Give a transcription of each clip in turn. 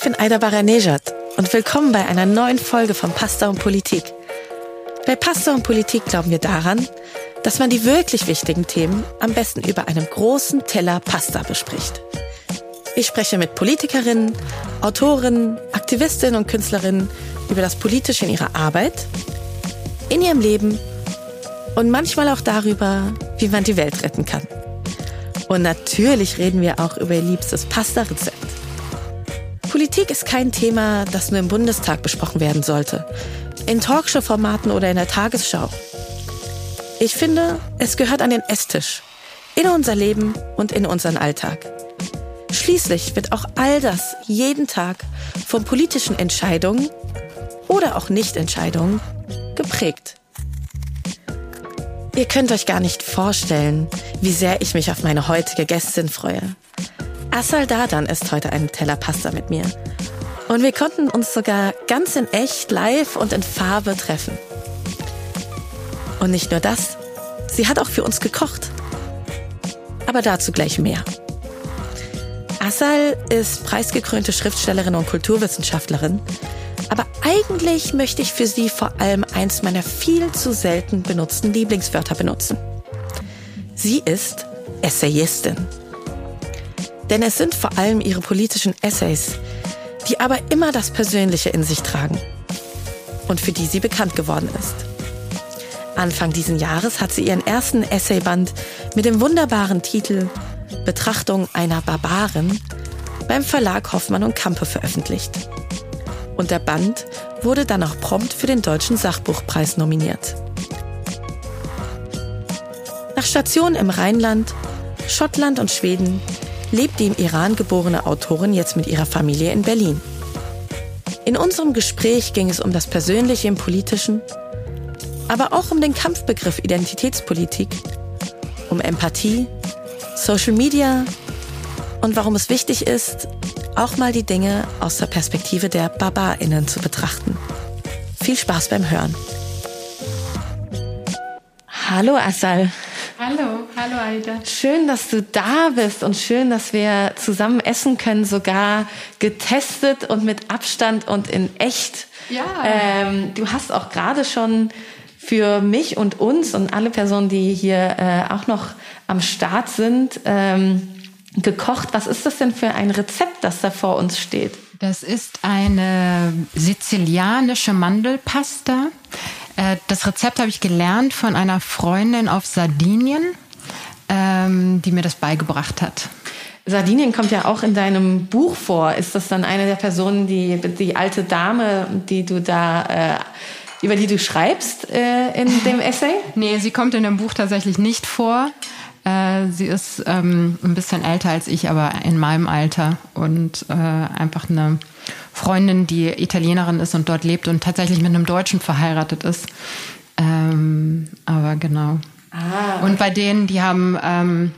Ich bin Aida Baranejad und willkommen bei einer neuen Folge von Pasta und Politik. Bei Pasta und Politik glauben wir daran, dass man die wirklich wichtigen Themen am besten über einem großen Teller Pasta bespricht. Ich spreche mit Politikerinnen, Autorinnen, Aktivistinnen und Künstlerinnen über das Politische in ihrer Arbeit, in ihrem Leben und manchmal auch darüber, wie man die Welt retten kann. Und natürlich reden wir auch über ihr liebstes Pasta-Rezept. Politik ist kein Thema, das nur im Bundestag besprochen werden sollte, in Talkshow-Formaten oder in der Tagesschau. Ich finde, es gehört an den Esstisch, in unser Leben und in unseren Alltag. Schließlich wird auch all das jeden Tag von politischen Entscheidungen oder auch Nichtentscheidungen geprägt. Ihr könnt euch gar nicht vorstellen, wie sehr ich mich auf meine heutige Gästin freue. Assal Dadan ist heute einen Teller Pasta mit mir. Und wir konnten uns sogar ganz in echt, live und in Farbe treffen. Und nicht nur das, sie hat auch für uns gekocht. Aber dazu gleich mehr. Assal ist preisgekrönte Schriftstellerin und Kulturwissenschaftlerin. Aber eigentlich möchte ich für sie vor allem eins meiner viel zu selten benutzten Lieblingswörter benutzen. Sie ist Essayistin. Denn es sind vor allem ihre politischen Essays, die aber immer das Persönliche in sich tragen und für die sie bekannt geworden ist. Anfang diesen Jahres hat sie ihren ersten Essayband mit dem wunderbaren Titel Betrachtung einer Barbarin beim Verlag Hoffmann und Kampe veröffentlicht. Und der Band wurde dann auch prompt für den Deutschen Sachbuchpreis nominiert. Nach Stationen im Rheinland, Schottland und Schweden lebt die im Iran geborene Autorin jetzt mit ihrer Familie in Berlin. In unserem Gespräch ging es um das Persönliche im Politischen, aber auch um den Kampfbegriff Identitätspolitik, um Empathie Social Media und warum es wichtig ist, auch mal die Dinge aus der Perspektive der BarbarInnen zu betrachten. Viel Spaß beim Hören. Hallo Assal. Hallo, hallo Aida. Schön, dass du da bist und schön, dass wir zusammen essen können, sogar getestet und mit Abstand und in echt. Ja. Ähm, du hast auch gerade schon für mich und uns und alle Personen, die hier äh, auch noch am Start sind, ähm, gekocht. Was ist das denn für ein Rezept, das da vor uns steht? Das ist eine sizilianische Mandelpasta. Äh, das Rezept habe ich gelernt von einer Freundin auf Sardinien, ähm, die mir das beigebracht hat. Sardinien kommt ja auch in deinem Buch vor. Ist das dann eine der Personen, die, die alte Dame, die du da äh, über die du schreibst äh, in dem Essay? nee, sie kommt in dem Buch tatsächlich nicht vor. Äh, sie ist ähm, ein bisschen älter als ich, aber in meinem Alter und äh, einfach eine Freundin, die Italienerin ist und dort lebt und tatsächlich mit einem Deutschen verheiratet ist. Ähm, aber genau. Ah, okay. Und bei denen, die haben, ähm,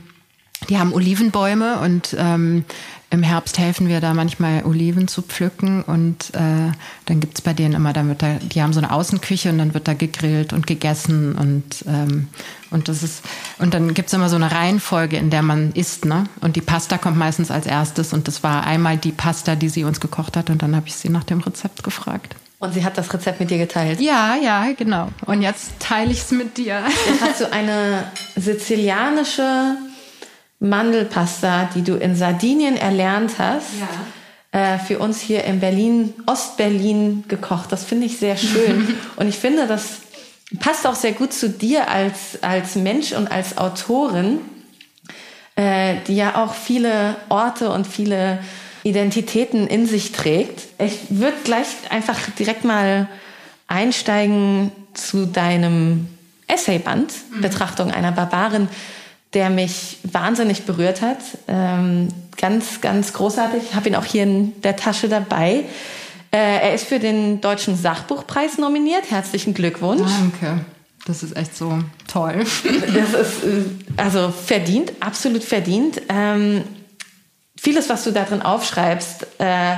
die haben Olivenbäume und ähm, im Herbst helfen wir da manchmal Oliven zu pflücken und äh, dann es bei denen immer, dann wird da, die haben so eine Außenküche und dann wird da gegrillt und gegessen und, ähm, und das ist, und dann gibt es immer so eine Reihenfolge, in der man isst, ne? Und die Pasta kommt meistens als erstes und das war einmal die Pasta, die sie uns gekocht hat und dann habe ich sie nach dem Rezept gefragt. Und sie hat das Rezept mit dir geteilt? Ja, ja, genau. Und jetzt teile ich es mit dir. Jetzt hast du eine sizilianische Mandelpasta, die du in Sardinien erlernt hast, ja. äh, für uns hier in Berlin, Ostberlin gekocht. Das finde ich sehr schön. und ich finde, das passt auch sehr gut zu dir als, als Mensch und als Autorin, äh, die ja auch viele Orte und viele Identitäten in sich trägt. Ich würde gleich einfach direkt mal einsteigen zu deinem Essayband, mhm. Betrachtung einer Barbarin der mich wahnsinnig berührt hat. Ähm, ganz, ganz großartig. Ich habe ihn auch hier in der Tasche dabei. Äh, er ist für den Deutschen Sachbuchpreis nominiert. Herzlichen Glückwunsch. Danke. Das ist echt so toll. das ist äh, also verdient, absolut verdient. Ähm, vieles, was du da drin aufschreibst, äh,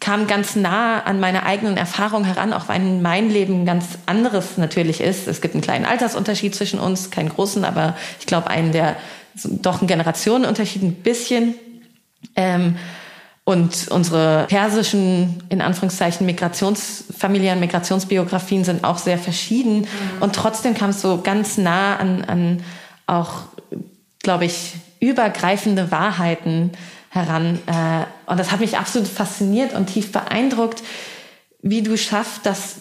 kam ganz nah an meine eigenen Erfahrungen heran, auch wenn mein Leben ganz anderes natürlich ist. Es gibt einen kleinen Altersunterschied zwischen uns, keinen großen, aber ich glaube einen, der doch einen Generationenunterschied ein bisschen. Ähm, Und unsere persischen, in Anführungszeichen, Migrationsfamilien, Migrationsbiografien sind auch sehr verschieden. Mhm. Und trotzdem kam es so ganz nah an, an auch, glaube ich, übergreifende Wahrheiten heran. Äh, und das hat mich absolut fasziniert und tief beeindruckt, wie du schaffst, das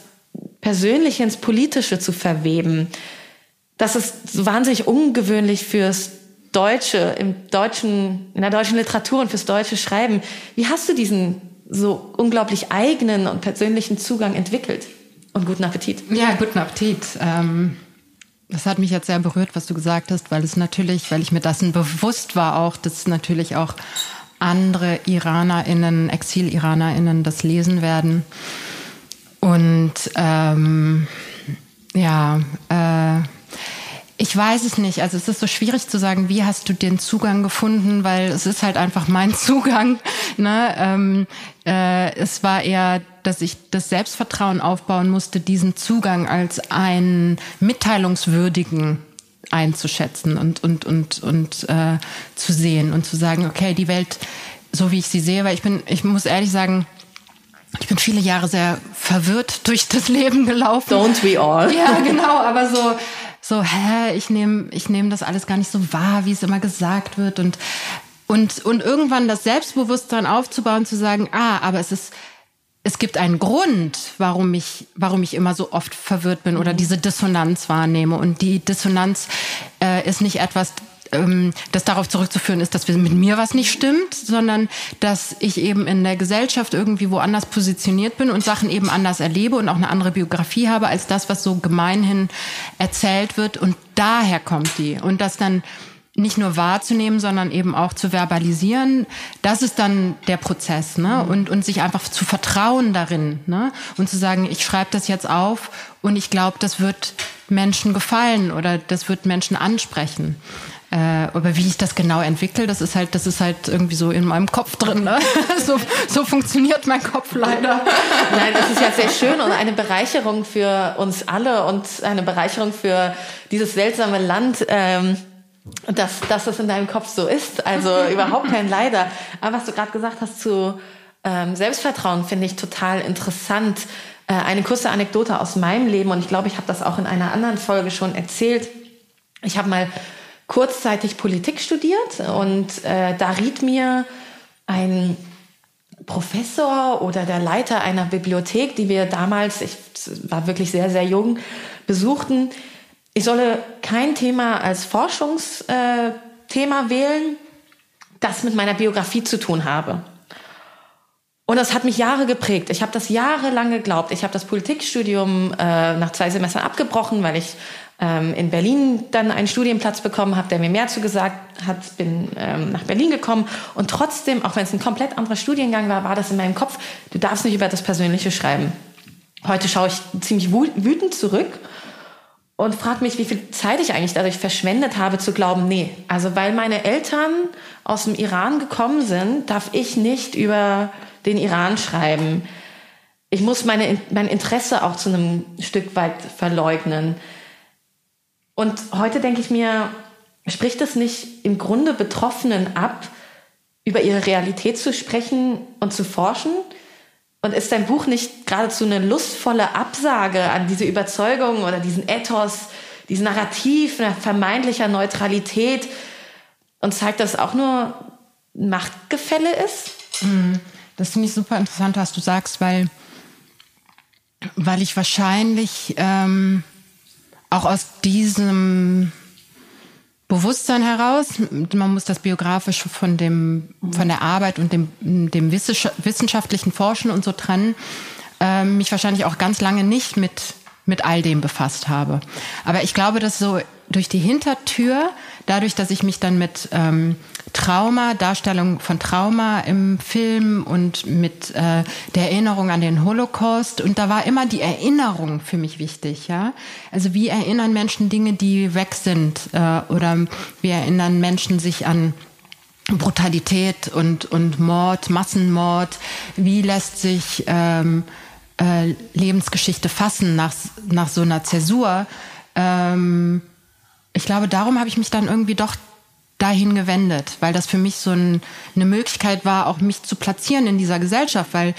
Persönliche ins Politische zu verweben. Das ist wahnsinnig ungewöhnlich fürs Deutsche, im deutschen, in der deutschen Literatur und fürs deutsche Schreiben. Wie hast du diesen so unglaublich eigenen und persönlichen Zugang entwickelt? Und guten Appetit. Ja, guten Appetit. Ähm, das hat mich jetzt sehr berührt, was du gesagt hast, weil es natürlich, weil ich mir dessen bewusst war auch, dass natürlich auch andere IranerInnen, Exil-IranerInnen das lesen werden. Und ähm, ja, äh, ich weiß es nicht. Also es ist so schwierig zu sagen, wie hast du den Zugang gefunden, weil es ist halt einfach mein Zugang. Ne? Ähm, äh, es war eher, dass ich das Selbstvertrauen aufbauen musste, diesen Zugang als einen mitteilungswürdigen einzuschätzen und und und und äh, zu sehen und zu sagen, okay, die Welt so wie ich sie sehe, weil ich bin, ich muss ehrlich sagen, ich bin viele Jahre sehr verwirrt durch das Leben gelaufen. Don't we all? Ja, genau, aber so so, hä, ich nehme ich nehm das alles gar nicht so wahr, wie es immer gesagt wird und und und irgendwann das Selbstbewusstsein aufzubauen, zu sagen, ah, aber es ist es gibt einen Grund, warum ich, warum ich immer so oft verwirrt bin oder mhm. diese Dissonanz wahrnehme. Und die Dissonanz äh, ist nicht etwas, ähm, das darauf zurückzuführen ist, dass mit mir was nicht stimmt, sondern dass ich eben in der Gesellschaft irgendwie woanders positioniert bin und Sachen eben anders erlebe und auch eine andere Biografie habe als das, was so gemeinhin erzählt wird. Und daher kommt die. Und das dann nicht nur wahrzunehmen, sondern eben auch zu verbalisieren, das ist dann der Prozess, ne? Mhm. Und, und sich einfach zu vertrauen darin, ne? Und zu sagen, ich schreibe das jetzt auf und ich glaube, das wird Menschen gefallen oder das wird Menschen ansprechen. Äh, aber wie ich das genau entwickle, das ist halt, das ist halt irgendwie so in meinem Kopf drin. Ne? so, so funktioniert mein Kopf leider. Nein, das ist ja sehr schön und eine Bereicherung für uns alle und eine Bereicherung für dieses seltsame Land. Ähm dass, dass es in deinem Kopf so ist. Also überhaupt kein Leider. Aber was du gerade gesagt hast zu ähm, Selbstvertrauen, finde ich total interessant. Äh, eine kurze Anekdote aus meinem Leben und ich glaube, ich habe das auch in einer anderen Folge schon erzählt. Ich habe mal kurzzeitig Politik studiert und äh, da riet mir ein Professor oder der Leiter einer Bibliothek, die wir damals, ich war wirklich sehr, sehr jung, besuchten, ich solle kein Thema als Forschungsthema äh, wählen, das mit meiner Biografie zu tun habe. Und das hat mich Jahre geprägt. Ich habe das jahrelang geglaubt. Ich habe das Politikstudium äh, nach zwei Semestern abgebrochen, weil ich ähm, in Berlin dann einen Studienplatz bekommen habe, der mir mehr zu gesagt hat. Bin ähm, nach Berlin gekommen und trotzdem, auch wenn es ein komplett anderer Studiengang war, war das in meinem Kopf. Du darfst nicht über das Persönliche schreiben. Heute schaue ich ziemlich wütend zurück und frage mich, wie viel Zeit ich eigentlich dadurch verschwendet habe, zu glauben, nee, also weil meine Eltern aus dem Iran gekommen sind, darf ich nicht über den Iran schreiben. Ich muss meine, mein Interesse auch zu einem Stück weit verleugnen. Und heute denke ich mir, spricht es nicht im Grunde Betroffenen ab, über ihre Realität zu sprechen und zu forschen? Und ist dein Buch nicht geradezu eine lustvolle Absage an diese Überzeugung oder diesen Ethos, diesen Narrativ vermeintlicher Neutralität und zeigt, dass es auch nur Machtgefälle ist? Mhm. Das finde ich super interessant, was du sagst, weil, weil ich wahrscheinlich ähm, auch aus diesem Bewusstsein heraus. Man muss das Biografische von dem, von der Arbeit und dem, dem wissenschaftlichen Forschen und so trennen. Äh, mich wahrscheinlich auch ganz lange nicht mit, mit all dem befasst habe. Aber ich glaube, dass so durch die Hintertür, dadurch, dass ich mich dann mit ähm, Trauma, Darstellung von Trauma im Film und mit äh, der Erinnerung an den Holocaust. Und da war immer die Erinnerung für mich wichtig, ja. Also wie erinnern Menschen Dinge, die weg sind, äh, oder wie erinnern Menschen sich an Brutalität und, und Mord, Massenmord? Wie lässt sich ähm, äh, Lebensgeschichte fassen nach, nach so einer Zäsur? Ähm, ich glaube, darum habe ich mich dann irgendwie doch dahin gewendet, weil das für mich so ein, eine Möglichkeit war, auch mich zu platzieren in dieser Gesellschaft, weil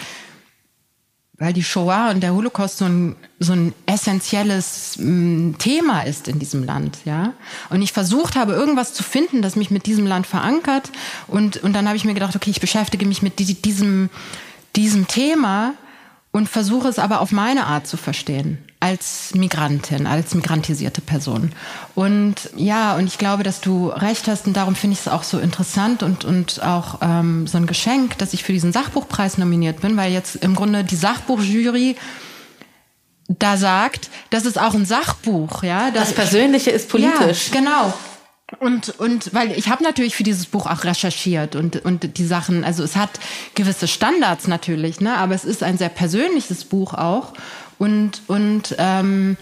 weil die Shoah und der Holocaust so ein, so ein essentielles mm, Thema ist in diesem Land, ja. Und ich versucht habe, irgendwas zu finden, das mich mit diesem Land verankert. Und, und dann habe ich mir gedacht, okay, ich beschäftige mich mit diesem, diesem Thema und versuche es aber auf meine Art zu verstehen als Migrantin, als migrantisierte Person. Und ja, und ich glaube, dass du recht hast und darum finde ich es auch so interessant und, und auch ähm, so ein Geschenk, dass ich für diesen Sachbuchpreis nominiert bin, weil jetzt im Grunde die Sachbuchjury da sagt, das ist auch ein Sachbuch, ja. Das, Persönliche ist politisch. Ja, genau. Und, und weil ich habe natürlich für dieses Buch auch recherchiert und, und die Sachen, also es hat gewisse Standards natürlich, ne, aber es ist ein sehr persönliches Buch auch. Und, und ähm,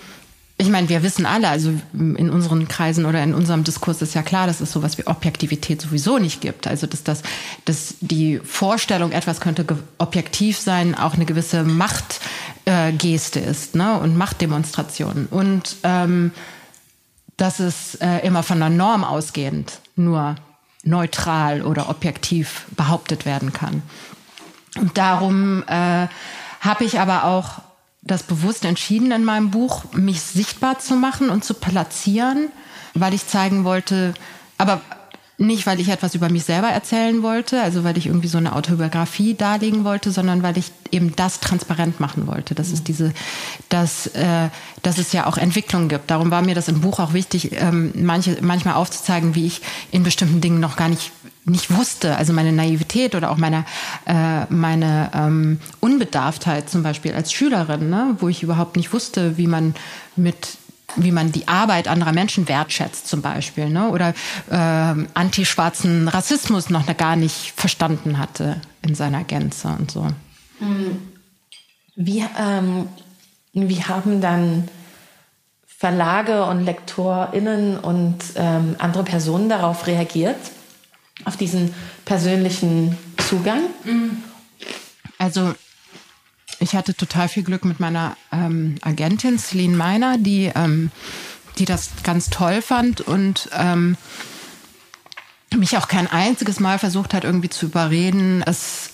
ich meine, wir wissen alle, also in unseren Kreisen oder in unserem Diskurs ist ja klar, dass es sowas wie Objektivität sowieso nicht gibt. Also dass das, dass die Vorstellung, etwas könnte objektiv sein, auch eine gewisse Machtgeste äh, ist, ne? Und Machtdemonstration. Und ähm, dass es äh, immer von der Norm ausgehend nur neutral oder objektiv behauptet werden kann. Und darum äh, habe ich aber auch das bewusst entschieden in meinem Buch, mich sichtbar zu machen und zu platzieren, weil ich zeigen wollte, aber nicht, weil ich etwas über mich selber erzählen wollte, also weil ich irgendwie so eine Autobiografie darlegen wollte, sondern weil ich eben das transparent machen wollte. Das ist diese, dass, äh, dass es ja auch Entwicklungen gibt. Darum war mir das im Buch auch wichtig, ähm, manche, manchmal aufzuzeigen, wie ich in bestimmten Dingen noch gar nicht nicht wusste, also meine Naivität oder auch meine, äh, meine ähm, Unbedarftheit zum Beispiel als Schülerin, ne, wo ich überhaupt nicht wusste, wie man mit wie man die Arbeit anderer Menschen wertschätzt zum Beispiel, ne? oder äh, antischwarzen Rassismus noch gar nicht verstanden hatte in seiner Gänze und so. Hm. Wie, ähm, wie haben dann Verlage und LektorInnen und ähm, andere Personen darauf reagiert? auf diesen persönlichen Zugang? Also ich hatte total viel Glück mit meiner ähm, Agentin Celine Meiner, die, ähm, die das ganz toll fand und ähm, mich auch kein einziges Mal versucht hat, irgendwie zu überreden, es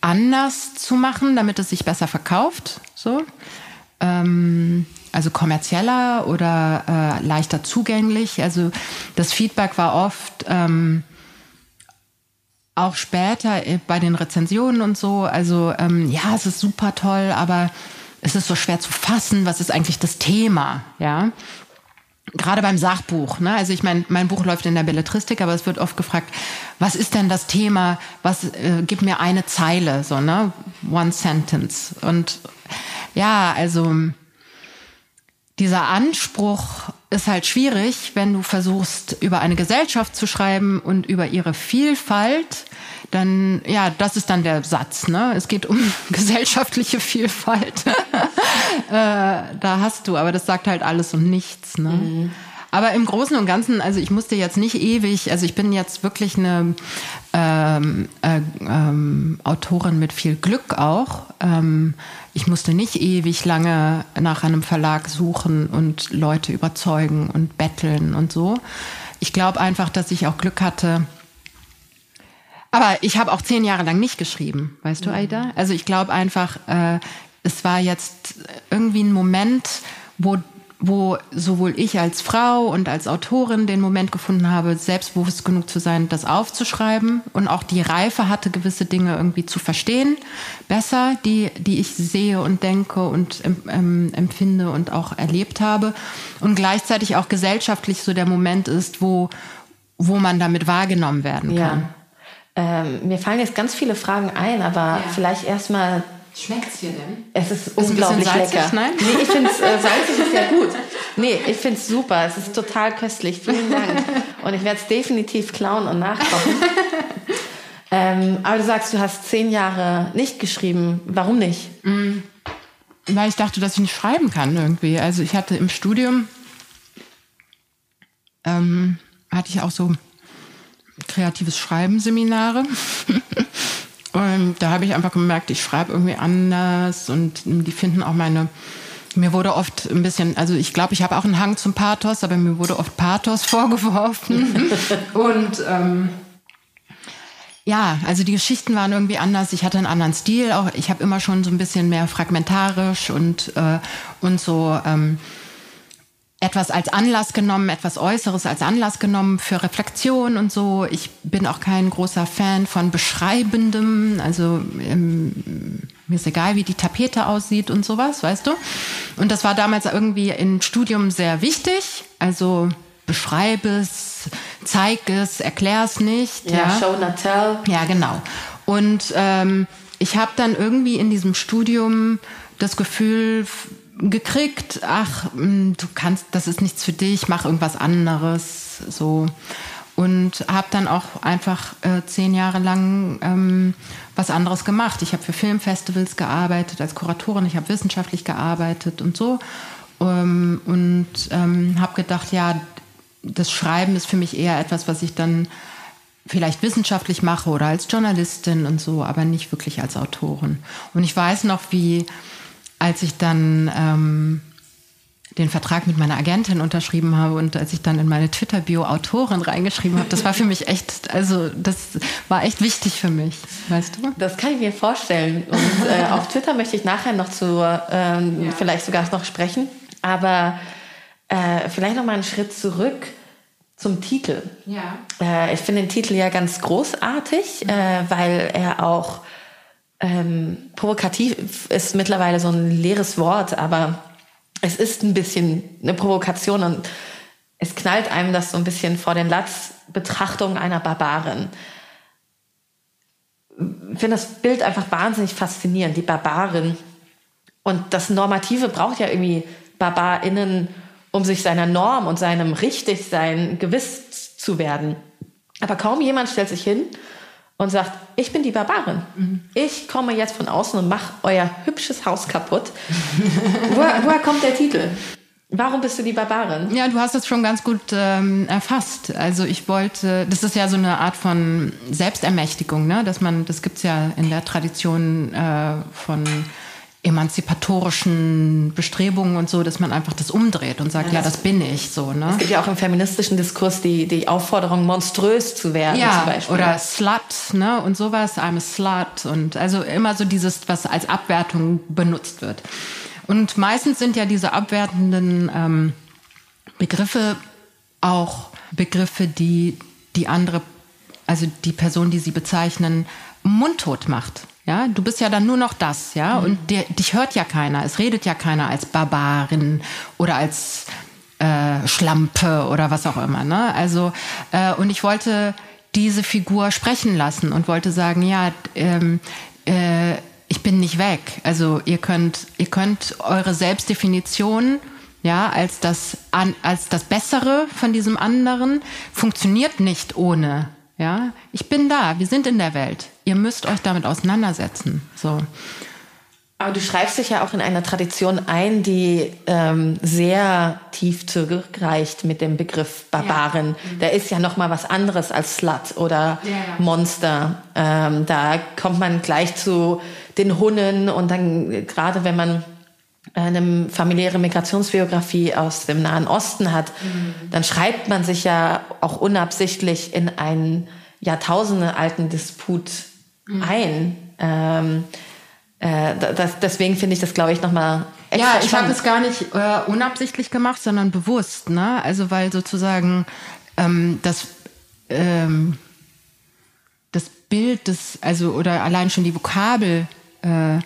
anders zu machen, damit es sich besser verkauft. So. Ähm, also kommerzieller oder äh, leichter zugänglich. Also das Feedback war oft, ähm, auch später äh, bei den Rezensionen und so, also ähm, ja, es ist super toll, aber es ist so schwer zu fassen, was ist eigentlich das Thema, ja. Gerade beim Sachbuch, ne? Also ich meine, mein Buch läuft in der Belletristik, aber es wird oft gefragt, was ist denn das Thema? Was äh, gib mir eine Zeile, so ne? One sentence. Und ja, also dieser Anspruch ist halt schwierig, wenn du versuchst, über eine Gesellschaft zu schreiben und über ihre Vielfalt. Dann, ja, das ist dann der Satz. Ne? Es geht um gesellschaftliche Vielfalt. äh, da hast du, aber das sagt halt alles und nichts. Ne? Mhm. Aber im Großen und Ganzen, also ich musste jetzt nicht ewig, also ich bin jetzt wirklich eine ähm, äh, ähm, Autorin mit viel Glück auch. Ähm, ich musste nicht ewig lange nach einem Verlag suchen und Leute überzeugen und betteln und so. Ich glaube einfach, dass ich auch Glück hatte. Aber ich habe auch zehn Jahre lang nicht geschrieben, weißt du, mhm. Aida? Also ich glaube einfach, äh, es war jetzt irgendwie ein Moment, wo wo sowohl ich als Frau und als Autorin den Moment gefunden habe, selbstbewusst genug zu sein, das aufzuschreiben und auch die Reife hatte, gewisse Dinge irgendwie zu verstehen, besser, die, die ich sehe und denke und ähm, empfinde und auch erlebt habe. Und gleichzeitig auch gesellschaftlich so der Moment ist, wo, wo man damit wahrgenommen werden kann. Ja. Ähm, mir fallen jetzt ganz viele Fragen ein, aber ja. vielleicht erstmal Schmeckt es hier denn? Es ist, ist unglaublich lecker. Nein? Nee, ich finde es äh, salzig ist ja gut. Nee, ich finde es super. Es ist total köstlich. Vielen Dank. Und ich werde es definitiv klauen und nachkochen. ähm, aber du sagst, du hast zehn Jahre nicht geschrieben. Warum nicht? Mm, weil ich dachte, dass ich nicht schreiben kann irgendwie. Also ich hatte im Studium ähm, hatte ich auch so kreatives Schreiben-Seminare. Und da habe ich einfach gemerkt, ich schreibe irgendwie anders und die finden auch meine mir wurde oft ein bisschen, also ich glaube, ich habe auch einen Hang zum Pathos, aber mir wurde oft Pathos vorgeworfen. und ähm, ja, also die Geschichten waren irgendwie anders. Ich hatte einen anderen Stil. Auch ich habe immer schon so ein bisschen mehr fragmentarisch und äh, und so ähm, etwas als Anlass genommen, etwas Äußeres als Anlass genommen für Reflexion und so. Ich bin auch kein großer Fan von Beschreibendem. Also ähm, mir ist egal, wie die Tapete aussieht und sowas, weißt du. Und das war damals irgendwie im Studium sehr wichtig. Also beschreibe es, zeig es, erklär es nicht. Ja, ja, show not tell. Ja, genau. Und ähm, ich habe dann irgendwie in diesem Studium das Gefühl gekriegt, ach, hm, du kannst, das ist nichts für dich, mach irgendwas anderes, so. Und habe dann auch einfach äh, zehn Jahre lang ähm, was anderes gemacht. Ich habe für Filmfestivals gearbeitet, als Kuratorin, ich habe wissenschaftlich gearbeitet und so. Ähm, und ähm, habe gedacht, ja, das Schreiben ist für mich eher etwas, was ich dann vielleicht wissenschaftlich mache oder als Journalistin und so, aber nicht wirklich als Autorin. Und ich weiß noch, wie als ich dann ähm, den Vertrag mit meiner Agentin unterschrieben habe und als ich dann in meine Twitter-Bio Autorin reingeschrieben habe, das war für mich echt, also das war echt wichtig für mich, weißt du? Das kann ich mir vorstellen. Und äh, auf Twitter möchte ich nachher noch zu, ähm, ja. vielleicht sogar noch sprechen. Aber äh, vielleicht noch mal einen Schritt zurück zum Titel. Ja. Äh, ich finde den Titel ja ganz großartig, mhm. weil er auch ähm, provokativ ist mittlerweile so ein leeres Wort, aber es ist ein bisschen eine Provokation und es knallt einem das so ein bisschen vor den Latz, Betrachtung einer Barbarin. Ich finde das Bild einfach wahnsinnig faszinierend, die Barbarin. Und das Normative braucht ja irgendwie BarbarInnen, um sich seiner Norm und seinem Richtigsein gewiss zu werden. Aber kaum jemand stellt sich hin und sagt, ich bin die Barbarin. Mhm. Ich komme jetzt von außen und mache euer hübsches Haus kaputt. woher, woher kommt der Titel? Warum bist du die Barbarin? Ja, du hast es schon ganz gut ähm, erfasst. Also ich wollte, das ist ja so eine Art von Selbstermächtigung, ne? Dass man, das gibt's ja in der Tradition äh, von emanzipatorischen Bestrebungen und so, dass man einfach das umdreht und sagt, ja, das, ja, das bin ich so. Ne? Es gibt ja auch im feministischen Diskurs die, die Aufforderung, monströs zu werden ja, zum Beispiel. Oder Slut ne? und sowas, I'm a Slut. Und also immer so dieses, was als Abwertung benutzt wird. Und meistens sind ja diese abwertenden ähm, Begriffe auch Begriffe, die die andere, also die Person, die sie bezeichnen, mundtot macht. Ja, du bist ja dann nur noch das, ja, mhm. und der, dich hört ja keiner. Es redet ja keiner als Barbarin oder als äh, Schlampe oder was auch immer. Ne? Also äh, und ich wollte diese Figur sprechen lassen und wollte sagen, ja, ähm, äh, ich bin nicht weg. Also ihr könnt, ihr könnt eure Selbstdefinition ja, als das, an, als das Bessere von diesem anderen funktioniert nicht ohne ja, ich bin da, wir sind in der Welt. Ihr müsst euch damit auseinandersetzen. So. Aber du schreibst dich ja auch in einer Tradition ein, die ähm, sehr tief zurückreicht mit dem Begriff Barbarin. Ja. Mhm. Der ist ja noch mal was anderes als Slut oder ja, ja. Monster. Ähm, da kommt man gleich zu den Hunnen und dann gerade wenn man eine familiäre Migrationsbiografie aus dem Nahen Osten hat, mhm. dann schreibt man sich ja auch unabsichtlich in einen jahrtausendealten Disput mhm. ein. Ähm, äh, das, deswegen finde ich das, glaube ich, nochmal extra Ja, ich habe es gar nicht äh, unabsichtlich gemacht, sondern bewusst. Ne? Also weil sozusagen ähm, das, ähm, das Bild des, also oder allein schon die Vokabel äh,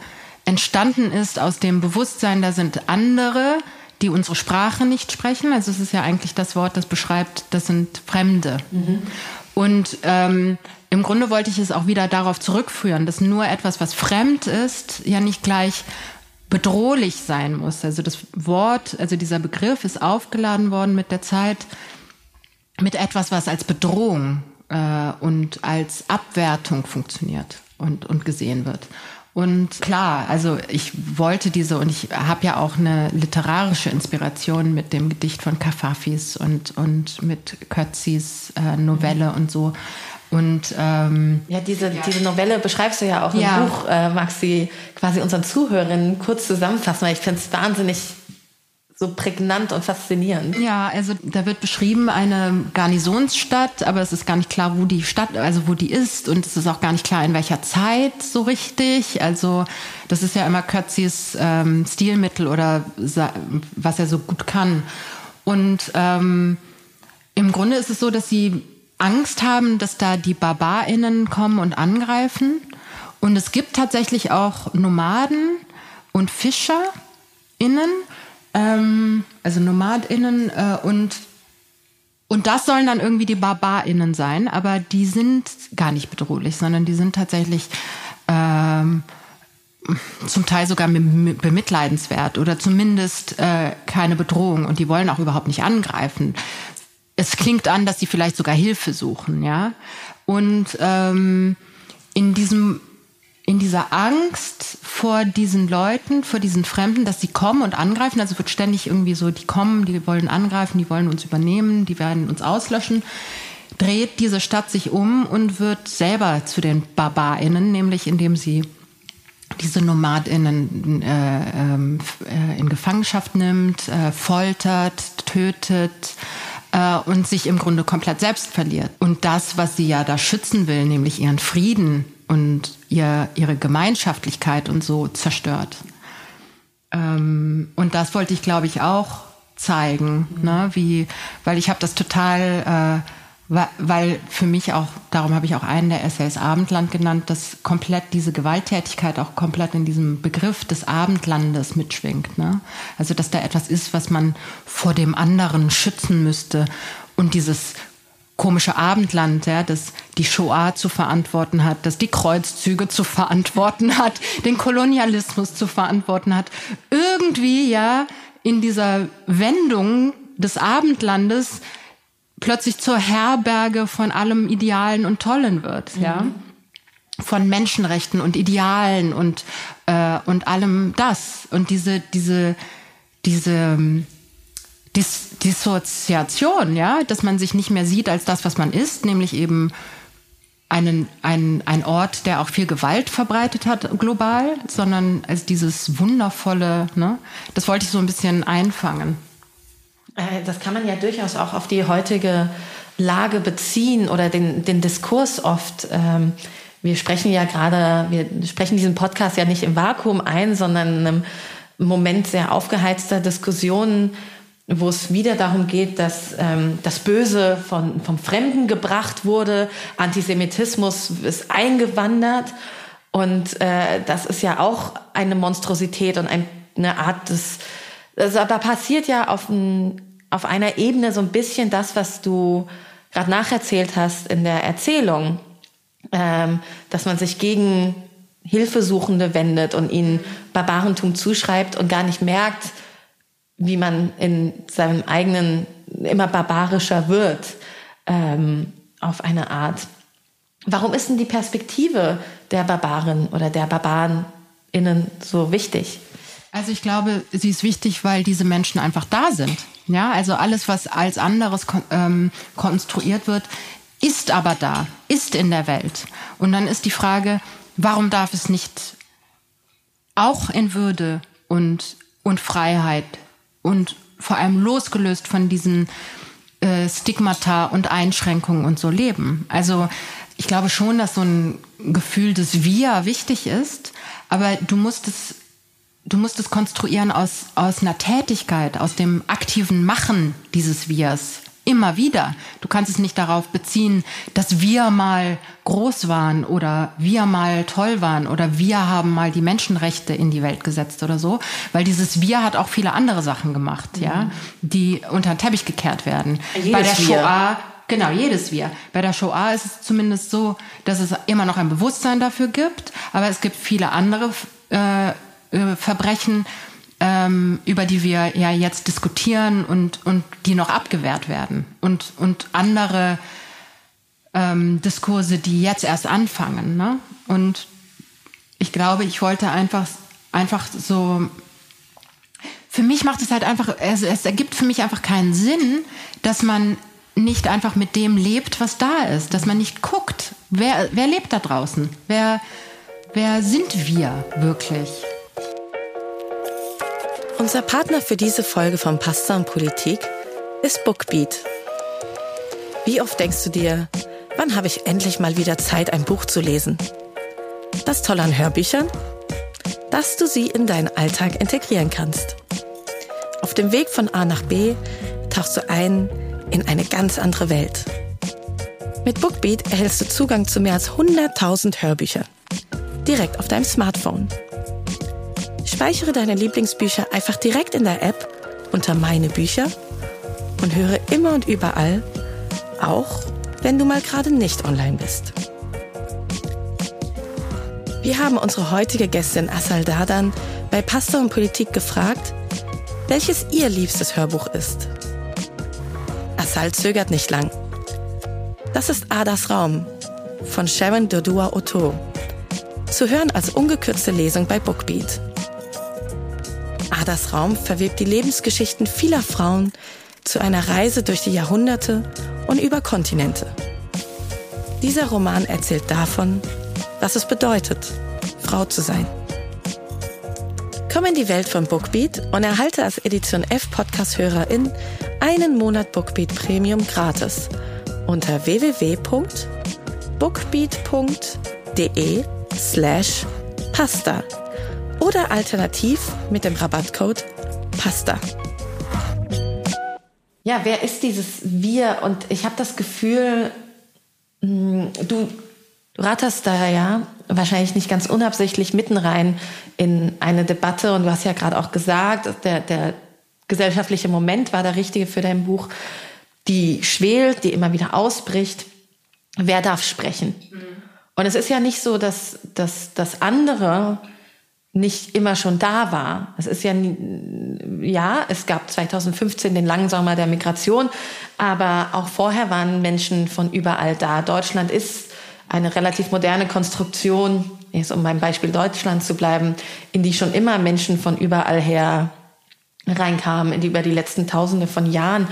entstanden ist aus dem Bewusstsein, da sind andere, die unsere Sprache nicht sprechen. Also es ist ja eigentlich das Wort, das beschreibt, das sind Fremde. Mhm. Und ähm, im Grunde wollte ich es auch wieder darauf zurückführen, dass nur etwas, was fremd ist, ja nicht gleich bedrohlich sein muss. Also das Wort, also dieser Begriff ist aufgeladen worden mit der Zeit mit etwas, was als Bedrohung äh, und als Abwertung funktioniert und, und gesehen wird. Und klar, also ich wollte diese und ich habe ja auch eine literarische Inspiration mit dem Gedicht von Kafafis und, und mit Kötzis äh, Novelle und so. Und ähm, ja, diese, ja. diese Novelle beschreibst du ja auch im ja. Buch. Äh, magst du quasi unseren Zuhörerinnen kurz zusammenfassen, weil ich finde es wahnsinnig so prägnant und faszinierend. Ja, also da wird beschrieben eine Garnisonsstadt, aber es ist gar nicht klar, wo die Stadt, also wo die ist und es ist auch gar nicht klar, in welcher Zeit so richtig. Also das ist ja immer Kötzis ähm, Stilmittel oder was er so gut kann. Und ähm, im Grunde ist es so, dass sie Angst haben, dass da die BarbarInnen kommen und angreifen. Und es gibt tatsächlich auch Nomaden und FischerInnen, ähm, also NomadInnen äh, und und das sollen dann irgendwie die BarbarInnen sein, aber die sind gar nicht bedrohlich, sondern die sind tatsächlich ähm, zum Teil sogar bemitleidenswert oder zumindest äh, keine Bedrohung und die wollen auch überhaupt nicht angreifen. Es klingt an, dass sie vielleicht sogar Hilfe suchen, ja. Und ähm, in diesem in dieser Angst vor diesen Leuten, vor diesen Fremden, dass sie kommen und angreifen. Also wird ständig irgendwie so, die kommen, die wollen angreifen, die wollen uns übernehmen, die werden uns auslöschen. Dreht diese Stadt sich um und wird selber zu den BarbarInnen, nämlich indem sie diese NomadInnen äh, ähm, äh, in Gefangenschaft nimmt, äh, foltert, tötet äh, und sich im Grunde komplett selbst verliert. Und das, was sie ja da schützen will, nämlich ihren Frieden und ihr, ihre Gemeinschaftlichkeit und so zerstört. Ähm, und das wollte ich, glaube ich, auch zeigen, mhm. ne? wie, weil ich habe das total, äh, weil für mich auch, darum habe ich auch einen der Essays Abendland genannt, dass komplett diese Gewalttätigkeit auch komplett in diesem Begriff des Abendlandes mitschwingt. Ne? Also dass da etwas ist, was man vor dem anderen schützen müsste und dieses komische Abendland, ja, das die Shoah zu verantworten hat, das die Kreuzzüge zu verantworten hat, den Kolonialismus zu verantworten hat, irgendwie ja in dieser Wendung des Abendlandes plötzlich zur Herberge von allem Idealen und Tollen wird, mhm. ja, von Menschenrechten und Idealen und äh, und allem das und diese diese diese ähm, Dis Dissoziation, ja, dass man sich nicht mehr sieht als das, was man ist, nämlich eben einen, ein, ein Ort, der auch viel Gewalt verbreitet hat global, sondern als dieses wundervolle, ne, das wollte ich so ein bisschen einfangen. Äh, das kann man ja durchaus auch auf die heutige Lage beziehen oder den, den Diskurs oft. Ähm, wir sprechen ja gerade, wir sprechen diesen Podcast ja nicht im Vakuum ein, sondern in einem Moment sehr aufgeheizter Diskussionen wo es wieder darum geht, dass ähm, das Böse von, vom Fremden gebracht wurde, Antisemitismus ist eingewandert und äh, das ist ja auch eine Monstrosität und ein, eine Art des, also da passiert ja auf, ein, auf einer Ebene so ein bisschen das, was du gerade nacherzählt hast in der Erzählung, ähm, dass man sich gegen Hilfesuchende wendet und ihnen Barbarentum zuschreibt und gar nicht merkt, wie man in seinem eigenen immer barbarischer wird ähm, auf eine Art. Warum ist denn die Perspektive der Barbaren oder der BarbarenInnen so wichtig? Also ich glaube, sie ist wichtig, weil diese Menschen einfach da sind. Ja, also alles, was als anderes kon ähm, konstruiert wird, ist aber da, ist in der Welt. Und dann ist die Frage, warum darf es nicht auch in Würde und, und Freiheit und vor allem losgelöst von diesen äh, Stigmata und Einschränkungen und so leben. Also ich glaube schon, dass so ein Gefühl des Wir wichtig ist, aber du musst es, du musst es konstruieren aus, aus einer Tätigkeit, aus dem aktiven Machen dieses Wirs immer wieder. Du kannst es nicht darauf beziehen, dass wir mal groß waren oder wir mal toll waren oder wir haben mal die Menschenrechte in die Welt gesetzt oder so, weil dieses Wir hat auch viele andere Sachen gemacht, mhm. ja, die unter den Teppich gekehrt werden. Jedes Bei der Shoah Genau, jedes Wir. Bei der Shoah ist es zumindest so, dass es immer noch ein Bewusstsein dafür gibt, aber es gibt viele andere äh, äh Verbrechen, ähm, über die wir ja jetzt diskutieren und, und die noch abgewehrt werden. Und, und andere ähm, Diskurse, die jetzt erst anfangen. Ne? Und ich glaube, ich wollte einfach, einfach so. Für mich macht es halt einfach, es, es ergibt für mich einfach keinen Sinn, dass man nicht einfach mit dem lebt, was da ist, dass man nicht guckt, wer, wer lebt da draußen, wer, wer sind wir wirklich. Unser Partner für diese Folge von Pasta und Politik ist Bookbeat. Wie oft denkst du dir, wann habe ich endlich mal wieder Zeit, ein Buch zu lesen? Das Tolle an Hörbüchern? Dass du sie in deinen Alltag integrieren kannst. Auf dem Weg von A nach B tauchst du ein in eine ganz andere Welt. Mit Bookbeat erhältst du Zugang zu mehr als 100.000 Hörbüchern. Direkt auf deinem Smartphone. Speichere deine Lieblingsbücher einfach direkt in der App unter Meine Bücher und höre immer und überall, auch wenn du mal gerade nicht online bist. Wir haben unsere heutige Gästin Asal Dadan bei Pastor und Politik gefragt, welches ihr liebstes Hörbuch ist. Asal zögert nicht lang. Das ist Adas Raum von Sharon Dodua Otto. Zu hören als ungekürzte Lesung bei Bookbeat. Adas Raum verwebt die Lebensgeschichten vieler Frauen zu einer Reise durch die Jahrhunderte und über Kontinente. Dieser Roman erzählt davon, was es bedeutet, Frau zu sein. Komm in die Welt von Bookbeat und erhalte als Edition F Podcast-Hörerin einen Monat Bookbeat Premium gratis unter www.bookbeat.de slash pasta oder alternativ mit dem Rabattcode PASTA. Ja, wer ist dieses Wir? Und ich habe das Gefühl, hm, du, du ratterst da ja wahrscheinlich nicht ganz unabsichtlich mitten rein in eine Debatte. Und du hast ja gerade auch gesagt, der, der gesellschaftliche Moment war der richtige für dein Buch, die schwelt, die immer wieder ausbricht. Wer darf sprechen? Mhm. Und es ist ja nicht so, dass, dass, dass andere nicht immer schon da war. Es ist ja, ja, es gab 2015 den langen Sommer der Migration, aber auch vorher waren Menschen von überall da. Deutschland ist eine relativ moderne Konstruktion, jetzt um beim Beispiel Deutschland zu bleiben, in die schon immer Menschen von überall her reinkamen, in die über die letzten Tausende von Jahren.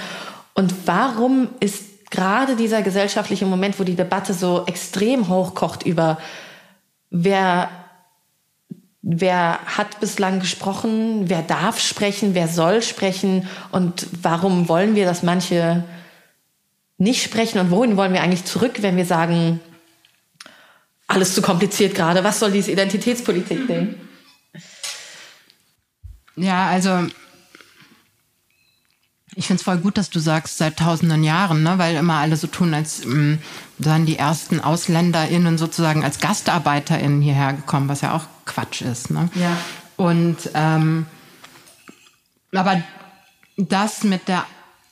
Und warum ist gerade dieser gesellschaftliche Moment, wo die Debatte so extrem hochkocht über wer wer hat bislang gesprochen, wer darf sprechen, wer soll sprechen und warum wollen wir, dass manche nicht sprechen und wohin wollen wir eigentlich zurück, wenn wir sagen, alles zu kompliziert gerade, was soll diese Identitätspolitik denn? Ja, also ich finde es voll gut, dass du sagst, seit tausenden Jahren, ne? weil immer alle so tun, als ähm, seien die ersten AusländerInnen sozusagen als GastarbeiterInnen hierher gekommen, was ja auch Quatsch ist. Ne? Ja. Und ähm, aber das mit der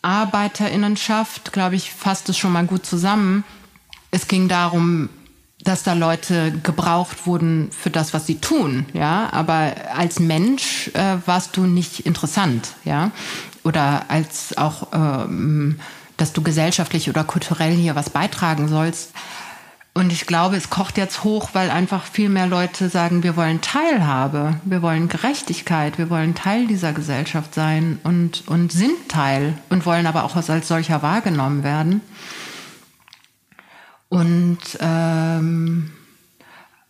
ArbeiterInnenschaft, glaube ich, fasst es schon mal gut zusammen. Es ging darum, dass da Leute gebraucht wurden für das, was sie tun, ja. Aber als Mensch äh, warst du nicht interessant, ja. Oder als auch, ähm, dass du gesellschaftlich oder kulturell hier was beitragen sollst. Und ich glaube, es kocht jetzt hoch, weil einfach viel mehr Leute sagen, wir wollen Teilhabe, wir wollen Gerechtigkeit, wir wollen Teil dieser Gesellschaft sein und, und sind Teil und wollen aber auch als solcher wahrgenommen werden. Und ähm,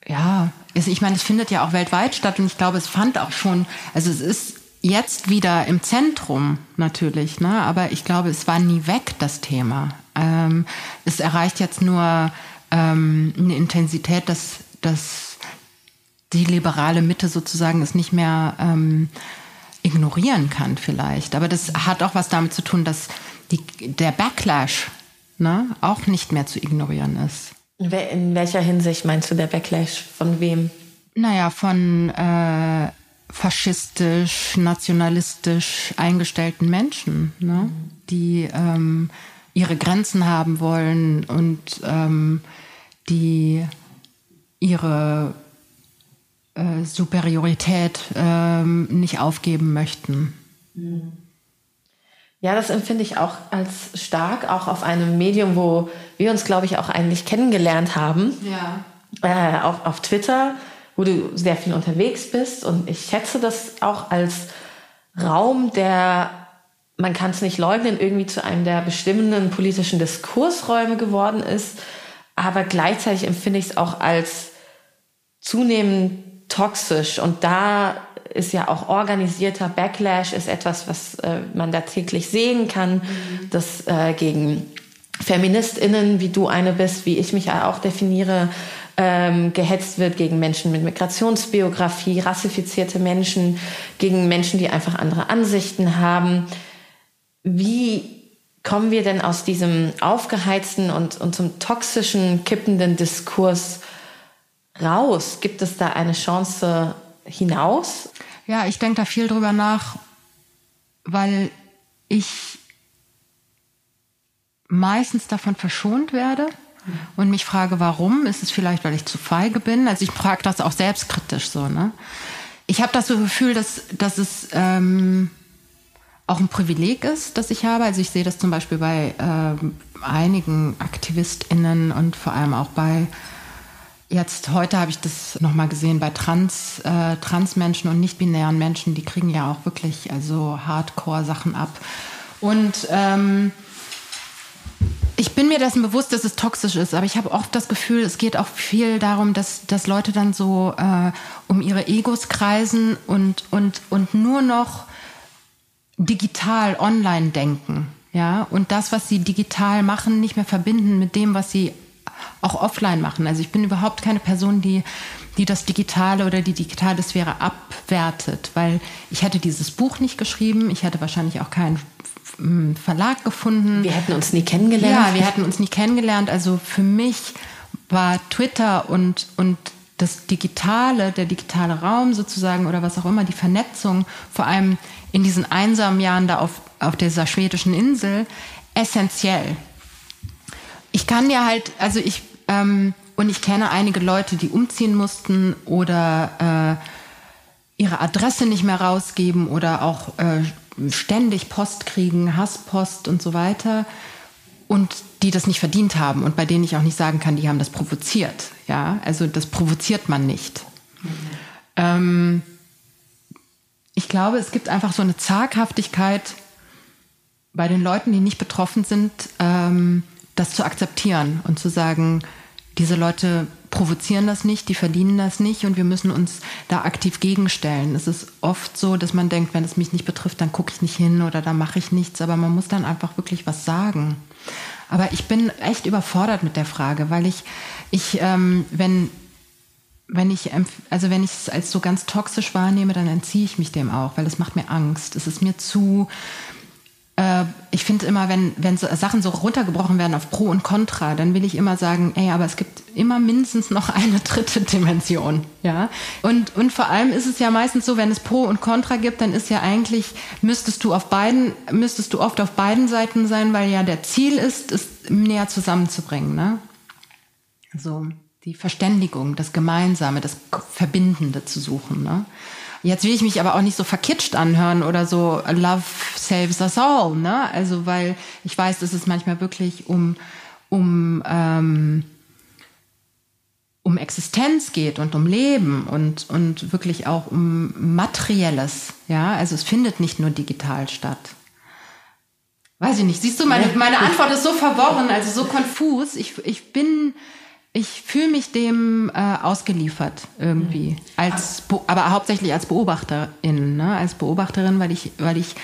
ja, ich meine, es findet ja auch weltweit statt und ich glaube, es fand auch schon, also es ist jetzt wieder im Zentrum natürlich, ne? aber ich glaube, es war nie weg, das Thema. Ähm, es erreicht jetzt nur ähm, eine Intensität, dass, dass die liberale Mitte sozusagen es nicht mehr ähm, ignorieren kann vielleicht. Aber das hat auch was damit zu tun, dass die, der Backlash ne, auch nicht mehr zu ignorieren ist. In welcher Hinsicht meinst du der Backlash? Von wem? Naja, von äh, faschistisch, nationalistisch eingestellten Menschen, ne? Mhm. die ähm, ihre Grenzen haben wollen und ähm, die ihre äh, Superiorität ähm, nicht aufgeben möchten. Mhm. Ja, das empfinde ich auch als stark, auch auf einem Medium, wo wir uns, glaube ich, auch eigentlich kennengelernt haben. Ja. Äh, auf, auf Twitter, wo du sehr viel unterwegs bist. Und ich schätze das auch als Raum, der, man kann es nicht leugnen, irgendwie zu einem der bestimmenden politischen Diskursräume geworden ist. Aber gleichzeitig empfinde ich es auch als zunehmend toxisch. Und da ist ja auch organisierter Backlash, ist etwas, was äh, man da täglich sehen kann, mhm. dass äh, gegen Feministinnen, wie du eine bist, wie ich mich auch definiere, ähm, gehetzt wird gegen Menschen mit Migrationsbiografie, rassifizierte Menschen, gegen Menschen, die einfach andere Ansichten haben. Wie kommen wir denn aus diesem aufgeheizten und, und zum toxischen, kippenden Diskurs raus? Gibt es da eine Chance hinaus? Ja, ich denke da viel drüber nach, weil ich meistens davon verschont werde und mich frage, warum? Ist es vielleicht, weil ich zu feige bin? Also ich frage das auch selbstkritisch so. Ne? Ich habe das so Gefühl, dass, dass es ähm, auch ein Privileg ist, das ich habe. Also ich sehe das zum Beispiel bei äh, einigen AktivistInnen und vor allem auch bei Jetzt heute habe ich das nochmal gesehen bei Trans, äh, Transmenschen und nicht-binären Menschen, die kriegen ja auch wirklich also Hardcore-Sachen ab. Und ähm, ich bin mir dessen bewusst, dass es toxisch ist, aber ich habe oft das Gefühl, es geht auch viel darum, dass, dass Leute dann so äh, um ihre Egos kreisen und, und, und nur noch digital online denken. Ja, und das, was sie digital machen, nicht mehr verbinden mit dem, was sie auch offline machen. Also ich bin überhaupt keine Person, die, die das Digitale oder die digitale Sphäre abwertet, weil ich hätte dieses Buch nicht geschrieben, ich hätte wahrscheinlich auch keinen Verlag gefunden. Wir hätten uns nie kennengelernt. Ja, wir hätten uns nie kennengelernt. Also für mich war Twitter und, und das Digitale, der digitale Raum sozusagen oder was auch immer, die Vernetzung, vor allem in diesen einsamen Jahren da auf, auf dieser schwedischen Insel, essentiell. Ich kann ja halt, also ich, ähm, und ich kenne einige Leute, die umziehen mussten oder äh, ihre Adresse nicht mehr rausgeben oder auch äh, ständig Post kriegen, Hasspost und so weiter und die das nicht verdient haben und bei denen ich auch nicht sagen kann, die haben das provoziert. Ja, also das provoziert man nicht. Mhm. Ähm, ich glaube, es gibt einfach so eine Zaghaftigkeit bei den Leuten, die nicht betroffen sind, ähm, das zu akzeptieren und zu sagen, diese Leute provozieren das nicht, die verdienen das nicht und wir müssen uns da aktiv gegenstellen. Es ist oft so, dass man denkt, wenn es mich nicht betrifft, dann gucke ich nicht hin oder da mache ich nichts, aber man muss dann einfach wirklich was sagen. Aber ich bin echt überfordert mit der Frage, weil ich, ich ähm, wenn, wenn ich, also wenn ich es als so ganz toxisch wahrnehme, dann entziehe ich mich dem auch, weil es macht mir Angst. Es ist mir zu, äh, ich finde immer, wenn, wenn so Sachen so runtergebrochen werden auf Pro und Contra, dann will ich immer sagen, ey, aber es gibt immer mindestens noch eine dritte Dimension, ja. Und, und vor allem ist es ja meistens so, wenn es Pro und Contra gibt, dann ist ja eigentlich, müsstest du auf beiden, müsstest du oft auf beiden Seiten sein, weil ja der Ziel ist, es näher zusammenzubringen, ne? So, die Verständigung, das Gemeinsame, das Verbindende zu suchen, ne? Jetzt will ich mich aber auch nicht so verkitscht anhören oder so Love saves us all, ne? Also weil ich weiß, dass es manchmal wirklich um um ähm, um Existenz geht und um Leben und und wirklich auch um materielles, ja? Also es findet nicht nur digital statt. Weiß ich nicht. Siehst du, meine, meine Antwort ist so verworren, also so konfus. Ich, ich bin, ich fühle mich dem äh, ausgeliefert irgendwie. Mhm. Als, aber hauptsächlich als Beobachterin, ne? als Beobachterin, weil ich, weil ich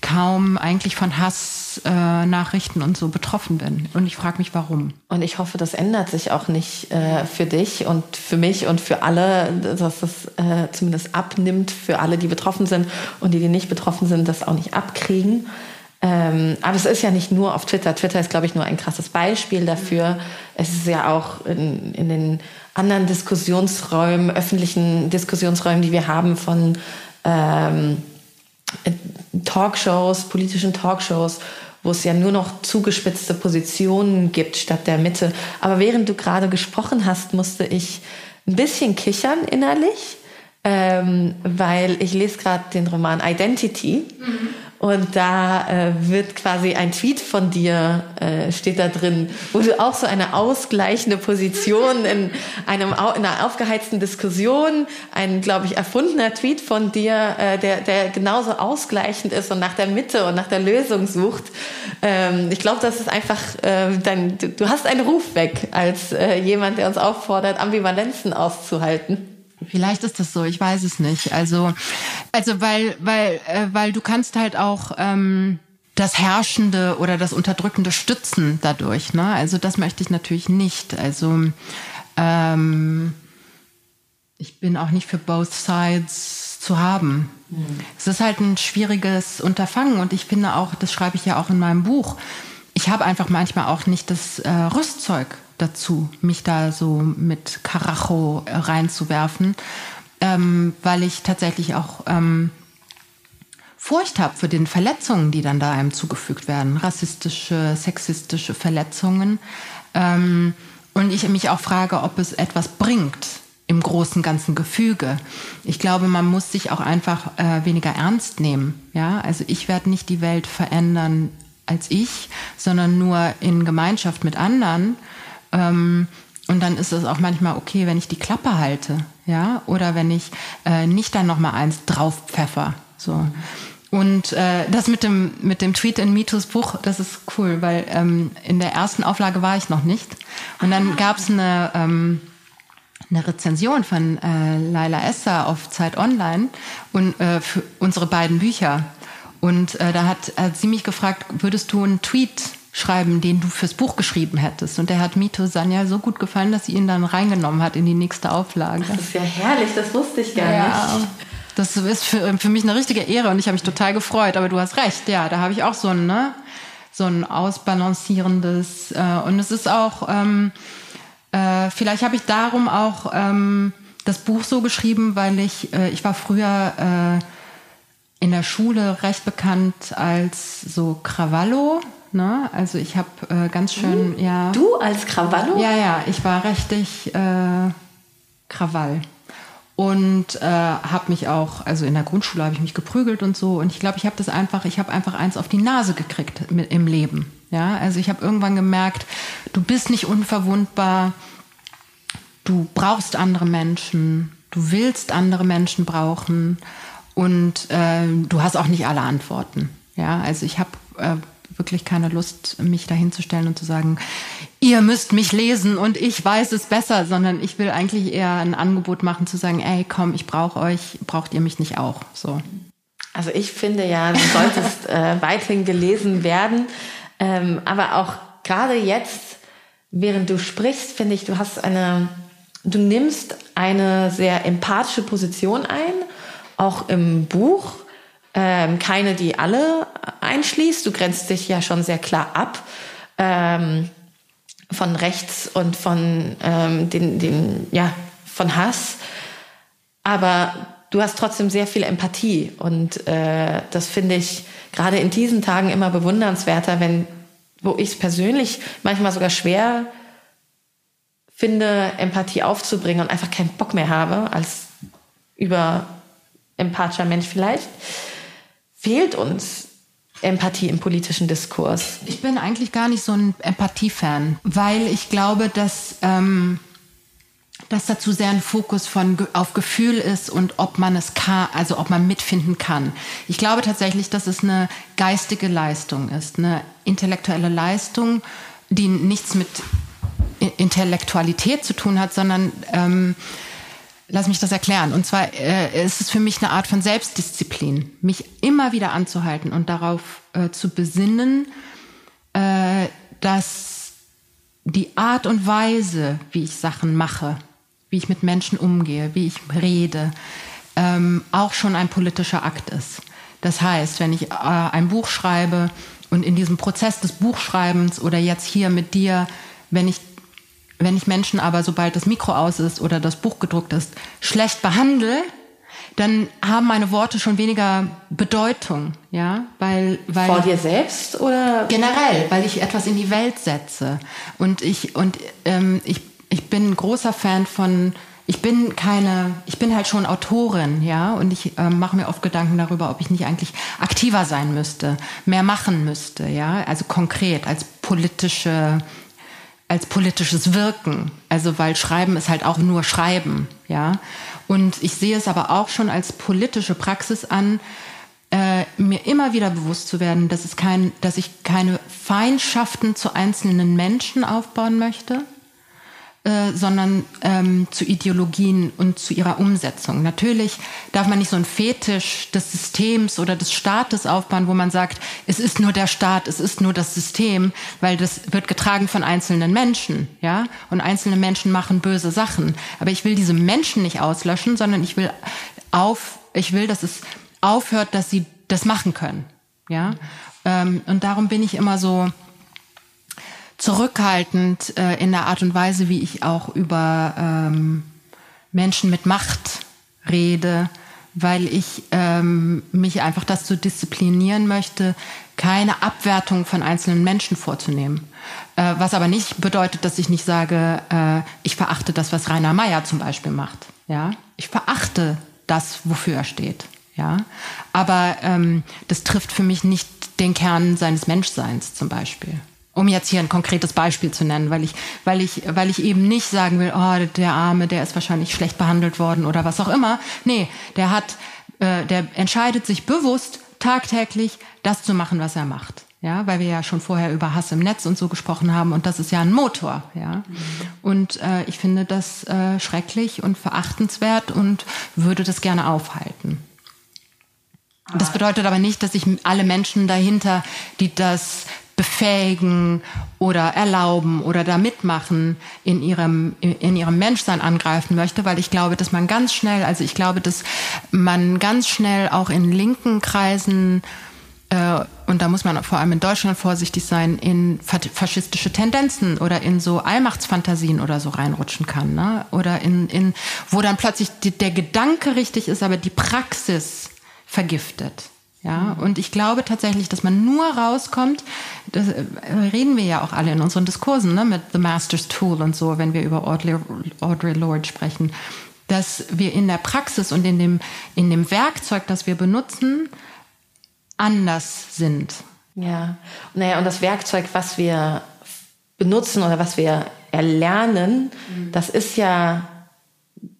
kaum eigentlich von Hassnachrichten äh, und so betroffen bin. Und ich frage mich, warum. Und ich hoffe, das ändert sich auch nicht äh, für dich und für mich und für alle, dass es äh, zumindest abnimmt für alle, die betroffen sind und die, die nicht betroffen sind, das auch nicht abkriegen. Ähm, aber es ist ja nicht nur auf Twitter. Twitter ist, glaube ich, nur ein krasses Beispiel dafür. Es ist ja auch in, in den anderen Diskussionsräumen, öffentlichen Diskussionsräumen, die wir haben von ähm, Talkshows, politischen Talkshows, wo es ja nur noch zugespitzte Positionen gibt statt der Mitte. Aber während du gerade gesprochen hast, musste ich ein bisschen kichern innerlich, ähm, weil ich lese gerade den Roman Identity. Mhm. Und da äh, wird quasi ein Tweet von dir, äh, steht da drin, wo du auch so eine ausgleichende Position in, einem, in einer aufgeheizten Diskussion, ein, glaube ich, erfundener Tweet von dir, äh, der, der genauso ausgleichend ist und nach der Mitte und nach der Lösung sucht. Ähm, ich glaube, das ist einfach, äh, dein, du, hast einen Ruf weg als äh, jemand, der uns auffordert, Ambivalenzen auszuhalten. Vielleicht ist das so, ich weiß es nicht. Also, also weil, weil, äh, weil du kannst halt auch ähm, das Herrschende oder das Unterdrückende stützen dadurch. Ne? Also das möchte ich natürlich nicht. Also ähm, ich bin auch nicht für both sides zu haben. Mhm. Es ist halt ein schwieriges Unterfangen und ich finde auch, das schreibe ich ja auch in meinem Buch. Ich habe einfach manchmal auch nicht das äh, Rüstzeug dazu, mich da so mit Karacho äh, reinzuwerfen, ähm, weil ich tatsächlich auch ähm, Furcht habe für den Verletzungen, die dann da einem zugefügt werden, rassistische, sexistische Verletzungen. Ähm, und ich mich auch frage, ob es etwas bringt im großen ganzen Gefüge. Ich glaube, man muss sich auch einfach äh, weniger ernst nehmen. Ja, also ich werde nicht die Welt verändern als ich, sondern nur in Gemeinschaft mit anderen. Ähm, und dann ist es auch manchmal okay, wenn ich die Klappe halte, ja, oder wenn ich äh, nicht dann noch mal eins drauf pfeffer, so. Und äh, das mit dem mit dem Tweet in Mitos Buch, das ist cool, weil ähm, in der ersten Auflage war ich noch nicht. Und dann gab es eine ähm, eine Rezension von äh, Laila Esser auf Zeit Online und äh, für unsere beiden Bücher. Und äh, da hat, hat sie mich gefragt, würdest du einen Tweet schreiben, den du fürs Buch geschrieben hättest. Und der hat Mito Sanja so gut gefallen, dass sie ihn dann reingenommen hat in die nächste Auflage. Das ist ja herrlich, das wusste ich gar ja, nicht. Das ist für, für mich eine richtige Ehre und ich habe mich total gefreut. Aber du hast recht, ja, da habe ich auch so ein, ne, so ein ausbalancierendes. Äh, und es ist auch, ähm, äh, vielleicht habe ich darum auch ähm, das Buch so geschrieben, weil ich, äh, ich war früher äh, in der Schule recht bekannt als so Cravallo. Ne? Also ich habe äh, ganz schön, du? ja. Du als Krawallo? Ja, ja, ich war richtig äh, Krawall. Und äh, habe mich auch, also in der Grundschule habe ich mich geprügelt und so. Und ich glaube, ich habe das einfach, ich habe einfach eins auf die Nase gekriegt mit, im Leben. Ja, also ich habe irgendwann gemerkt, du bist nicht unverwundbar, du brauchst andere Menschen, du willst andere Menschen brauchen und äh, du hast auch nicht alle Antworten. Ja, also ich habe äh, wirklich keine Lust, mich dahinzustellen und zu sagen, ihr müsst mich lesen und ich weiß es besser, sondern ich will eigentlich eher ein Angebot machen, zu sagen, ey, komm, ich brauche euch, braucht ihr mich nicht auch? So. Also ich finde ja, du solltest äh, weiterhin gelesen werden, ähm, aber auch gerade jetzt, während du sprichst, finde ich, du hast eine, du nimmst eine sehr empathische Position ein, auch im Buch ähm, keine, die alle einschließt. Du grenzt dich ja schon sehr klar ab ähm, von rechts und von ähm, den, den, ja, von Hass. Aber du hast trotzdem sehr viel Empathie und äh, das finde ich gerade in diesen Tagen immer bewundernswerter, wenn wo ich es persönlich manchmal sogar schwer finde, Empathie aufzubringen und einfach keinen Bock mehr habe als über empathischer Mensch vielleicht fehlt uns Empathie im politischen Diskurs? Ich bin eigentlich gar nicht so ein Empathie-Fan, weil ich glaube, dass, ähm, dass dazu sehr ein Fokus von, auf Gefühl ist und ob man es kann, also ob man mitfinden kann. Ich glaube tatsächlich, dass es eine geistige Leistung ist, eine intellektuelle Leistung, die nichts mit Intellektualität zu tun hat, sondern ähm, Lass mich das erklären. Und zwar äh, ist es für mich eine Art von Selbstdisziplin, mich immer wieder anzuhalten und darauf äh, zu besinnen, äh, dass die Art und Weise, wie ich Sachen mache, wie ich mit Menschen umgehe, wie ich rede, ähm, auch schon ein politischer Akt ist. Das heißt, wenn ich äh, ein Buch schreibe und in diesem Prozess des Buchschreibens oder jetzt hier mit dir, wenn ich wenn ich Menschen aber, sobald das Mikro aus ist oder das Buch gedruckt ist, schlecht behandle, dann haben meine Worte schon weniger Bedeutung, ja, weil, weil vor dir selbst oder? Generell, weil ich etwas in die Welt setze. Und ich und ähm, ich ich bin ein großer Fan von ich bin keine, ich bin halt schon Autorin, ja, und ich äh, mache mir oft Gedanken darüber, ob ich nicht eigentlich aktiver sein müsste, mehr machen müsste, ja, also konkret als politische als politisches Wirken. Also weil Schreiben ist halt auch nur Schreiben, ja. Und ich sehe es aber auch schon als politische Praxis an, äh, mir immer wieder bewusst zu werden, dass es kein, dass ich keine Feindschaften zu einzelnen Menschen aufbauen möchte, äh, sondern ähm, zu Ideologien und zu ihrer Umsetzung. Natürlich darf man nicht so einen Fetisch des Systems oder des Staates aufbauen, wo man sagt, es ist nur der Staat, es ist nur das System, weil das wird getragen von einzelnen Menschen, ja, und einzelne Menschen machen böse Sachen. Aber ich will diese Menschen nicht auslöschen, sondern ich will auf, ich will, dass es aufhört, dass sie das machen können, ja. Ähm, und darum bin ich immer so zurückhaltend äh, in der Art und Weise, wie ich auch über ähm, Menschen mit Macht rede, weil ich ähm, mich einfach dazu disziplinieren möchte, keine Abwertung von einzelnen Menschen vorzunehmen. Äh, was aber nicht bedeutet, dass ich nicht sage, äh, ich verachte das, was Rainer Meyer zum Beispiel macht. Ja, ich verachte das, wofür er steht. Ja, aber ähm, das trifft für mich nicht den Kern seines Menschseins zum Beispiel um jetzt hier ein konkretes Beispiel zu nennen, weil ich, weil ich, weil ich eben nicht sagen will, oh, der Arme, der ist wahrscheinlich schlecht behandelt worden oder was auch immer. Nee, der hat, äh, der entscheidet sich bewusst tagtäglich, das zu machen, was er macht. Ja, weil wir ja schon vorher über Hass im Netz und so gesprochen haben und das ist ja ein Motor, ja. Und äh, ich finde das äh, schrecklich und verachtenswert und würde das gerne aufhalten. Das bedeutet aber nicht, dass ich alle Menschen dahinter, die das befähigen oder erlauben oder da mitmachen in ihrem, in ihrem Menschsein angreifen möchte, weil ich glaube, dass man ganz schnell, also ich glaube, dass man ganz schnell auch in linken Kreisen äh, und da muss man vor allem in Deutschland vorsichtig sein, in faschistische Tendenzen oder in so Allmachtsfantasien oder so reinrutschen kann. Ne? Oder in, in, wo dann plötzlich die, der Gedanke richtig ist, aber die Praxis vergiftet. Ja, und ich glaube tatsächlich, dass man nur rauskommt, das äh, reden wir ja auch alle in unseren Diskursen, ne, mit The Master's Tool und so, wenn wir über Audrey, Audrey Lorde sprechen, dass wir in der Praxis und in dem, in dem Werkzeug, das wir benutzen, anders sind. Ja, naja, und das Werkzeug, was wir benutzen oder was wir erlernen, mhm. das ist ja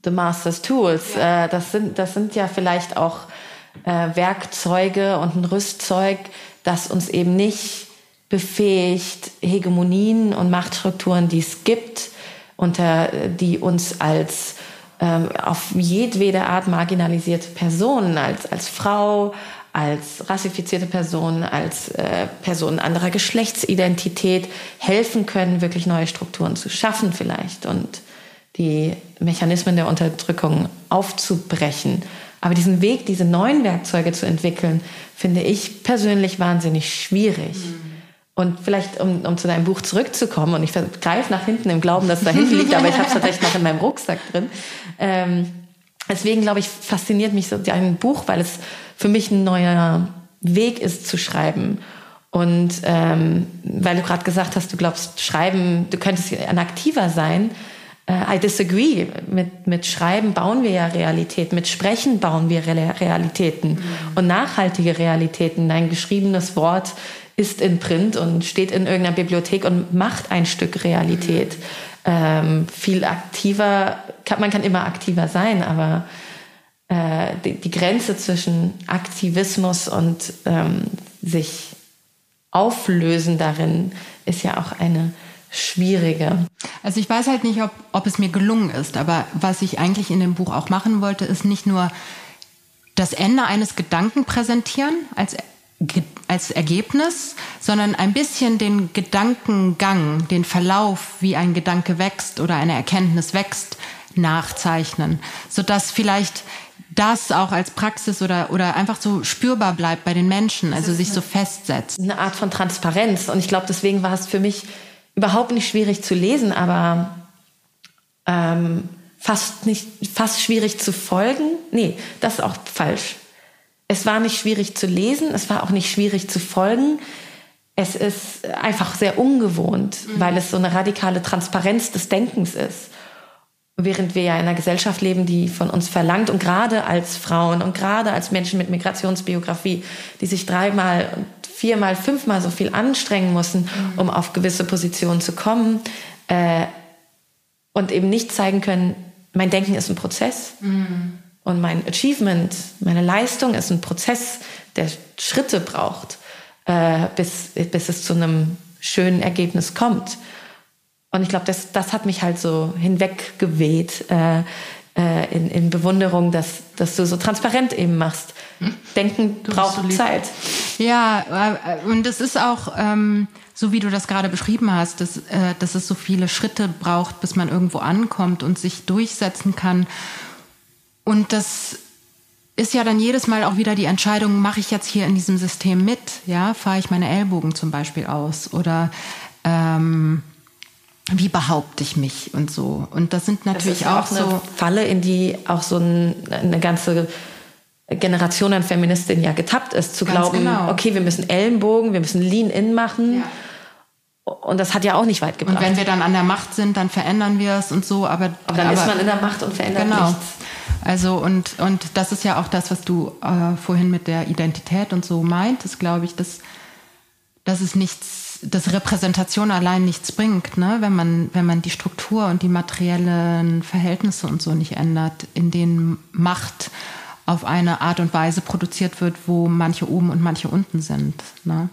The Master's Tools. Ja. Äh, das, sind, das sind ja vielleicht auch äh, Werkzeuge und ein Rüstzeug, das uns eben nicht befähigt, Hegemonien und Machtstrukturen, die es gibt, unter die uns als ähm, auf jedwede Art marginalisierte Personen, als, als Frau, als rassifizierte Person, als äh, Person anderer Geschlechtsidentität helfen können, wirklich neue Strukturen zu schaffen vielleicht und die Mechanismen der Unterdrückung aufzubrechen aber diesen Weg, diese neuen Werkzeuge zu entwickeln, finde ich persönlich wahnsinnig schwierig. Mhm. Und vielleicht, um, um zu deinem Buch zurückzukommen, und ich greife nach hinten im Glauben, dass es da hinten liegt, aber ich habe es tatsächlich noch in meinem Rucksack drin. Ähm, deswegen, glaube ich, fasziniert mich so dein Buch, weil es für mich ein neuer Weg ist zu schreiben. Und ähm, weil du gerade gesagt hast, du glaubst, schreiben, du könntest ein aktiver sein, I disagree. Mit, mit Schreiben bauen wir ja Realität, mit Sprechen bauen wir Realitäten mhm. und nachhaltige Realitäten. Ein geschriebenes Wort ist in Print und steht in irgendeiner Bibliothek und macht ein Stück Realität. Mhm. Ähm, viel aktiver, kann, man kann immer aktiver sein, aber äh, die, die, Grenze zwischen Aktivismus und ähm, sich auflösen darin ist ja auch eine schwierige. Also ich weiß halt nicht, ob, ob es mir gelungen ist, aber was ich eigentlich in dem Buch auch machen wollte, ist nicht nur das Ende eines Gedanken präsentieren als, als Ergebnis, sondern ein bisschen den Gedankengang, den Verlauf, wie ein Gedanke wächst oder eine Erkenntnis wächst, nachzeichnen, sodass vielleicht das auch als Praxis oder, oder einfach so spürbar bleibt bei den Menschen, also sich so festsetzt. Eine Art von Transparenz. Und ich glaube, deswegen war es für mich überhaupt nicht schwierig zu lesen, aber ähm, fast nicht, fast schwierig zu folgen. Nee, das ist auch falsch. Es war nicht schwierig zu lesen, es war auch nicht schwierig zu folgen. Es ist einfach sehr ungewohnt, mhm. weil es so eine radikale Transparenz des Denkens ist. Während wir ja in einer Gesellschaft leben, die von uns verlangt und gerade als Frauen und gerade als Menschen mit Migrationsbiografie, die sich dreimal viermal, fünfmal so viel anstrengen müssen, um auf gewisse Positionen zu kommen äh, und eben nicht zeigen können, mein Denken ist ein Prozess mhm. und mein Achievement, meine Leistung ist ein Prozess, der Schritte braucht, äh, bis, bis es zu einem schönen Ergebnis kommt. Und ich glaube, das, das hat mich halt so hinweggeweht äh, äh, in, in Bewunderung, dass, dass du so transparent eben machst. Denken du braucht so Zeit. Ja, äh, und es ist auch, ähm, so wie du das gerade beschrieben hast, dass, äh, dass es so viele Schritte braucht, bis man irgendwo ankommt und sich durchsetzen kann. Und das ist ja dann jedes Mal auch wieder die Entscheidung, mache ich jetzt hier in diesem System mit? Ja, fahre ich meine Ellbogen zum Beispiel aus? Oder ähm, wie behaupte ich mich und so. Und das sind natürlich das auch, auch, eine Falle, in die auch so ein, eine ganze Generation an Feministinnen ja getappt ist, zu glauben, genau. okay, wir müssen Ellenbogen, wir müssen Lean-In machen. Ja. Und das hat ja auch nicht weit gebracht. Und wenn wir dann an der Macht sind, dann verändern wir es und so. Aber, aber dann aber, ist man in der Macht und verändert genau. nichts. Also und, und das ist ja auch das, was du äh, vorhin mit der Identität und so meintest, glaube ich, dass, dass es nichts dass Repräsentation allein nichts bringt, ne? wenn, man, wenn man die Struktur und die materiellen Verhältnisse und so nicht ändert, in denen Macht auf eine Art und Weise produziert wird, wo manche oben und manche unten sind. Ne?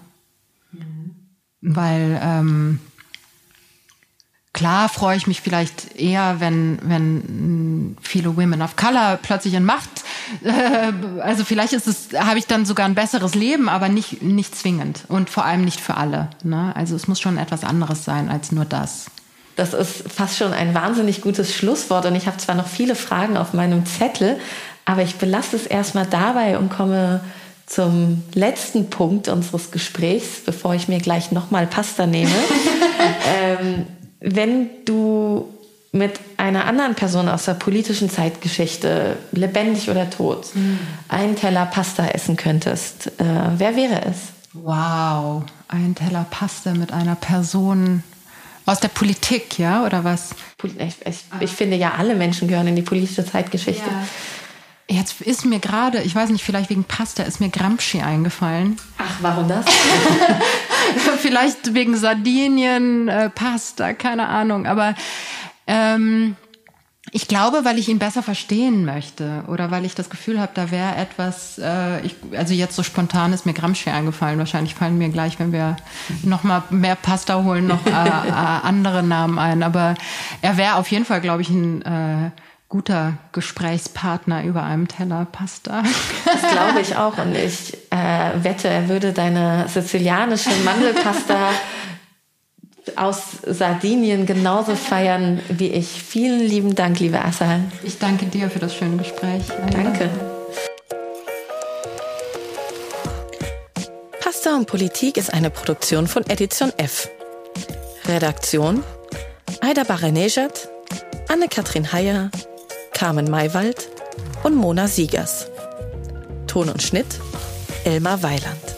Mhm. Weil ähm, Klar freue ich mich vielleicht eher, wenn, wenn viele Women of Color plötzlich in Macht, äh, also vielleicht ist es, habe ich dann sogar ein besseres Leben, aber nicht, nicht zwingend und vor allem nicht für alle. Ne? Also es muss schon etwas anderes sein als nur das. Das ist fast schon ein wahnsinnig gutes Schlusswort und ich habe zwar noch viele Fragen auf meinem Zettel, aber ich belasse es erstmal dabei und komme zum letzten Punkt unseres Gesprächs, bevor ich mir gleich nochmal Pasta nehme. ähm, wenn du mit einer anderen Person aus der politischen Zeitgeschichte, lebendig oder tot, mhm. einen Teller Pasta essen könntest, äh, wer wäre es? Wow, ein Teller Pasta mit einer Person aus der Politik, ja, oder was? Ich, ich, ich finde ja, alle Menschen gehören in die politische Zeitgeschichte. Ja. Jetzt ist mir gerade, ich weiß nicht, vielleicht wegen Pasta, ist mir Gramsci eingefallen. Ach, warum das? vielleicht wegen Sardinien, äh, Pasta, keine Ahnung. Aber ähm, ich glaube, weil ich ihn besser verstehen möchte oder weil ich das Gefühl habe, da wäre etwas, äh, ich, also jetzt so spontan ist mir Gramsci eingefallen. Wahrscheinlich fallen mir gleich, wenn wir noch mal mehr Pasta holen, noch äh, äh, andere Namen ein. Aber er wäre auf jeden Fall, glaube ich, ein... Äh, guter Gesprächspartner über einem Teller Pasta. Das glaube ich auch. Und ich äh, wette, er würde deine sizilianische Mandelpasta aus Sardinien genauso feiern wie ich. Vielen lieben Dank, liebe Assal. Ich danke dir für das schöne Gespräch. Danke. Pasta und Politik ist eine Produktion von Edition F. Redaktion Aida Baranejad, Anne-Kathrin Heyer, Carmen Maywald und Mona Siegers. Ton und Schnitt Elmar Weiland.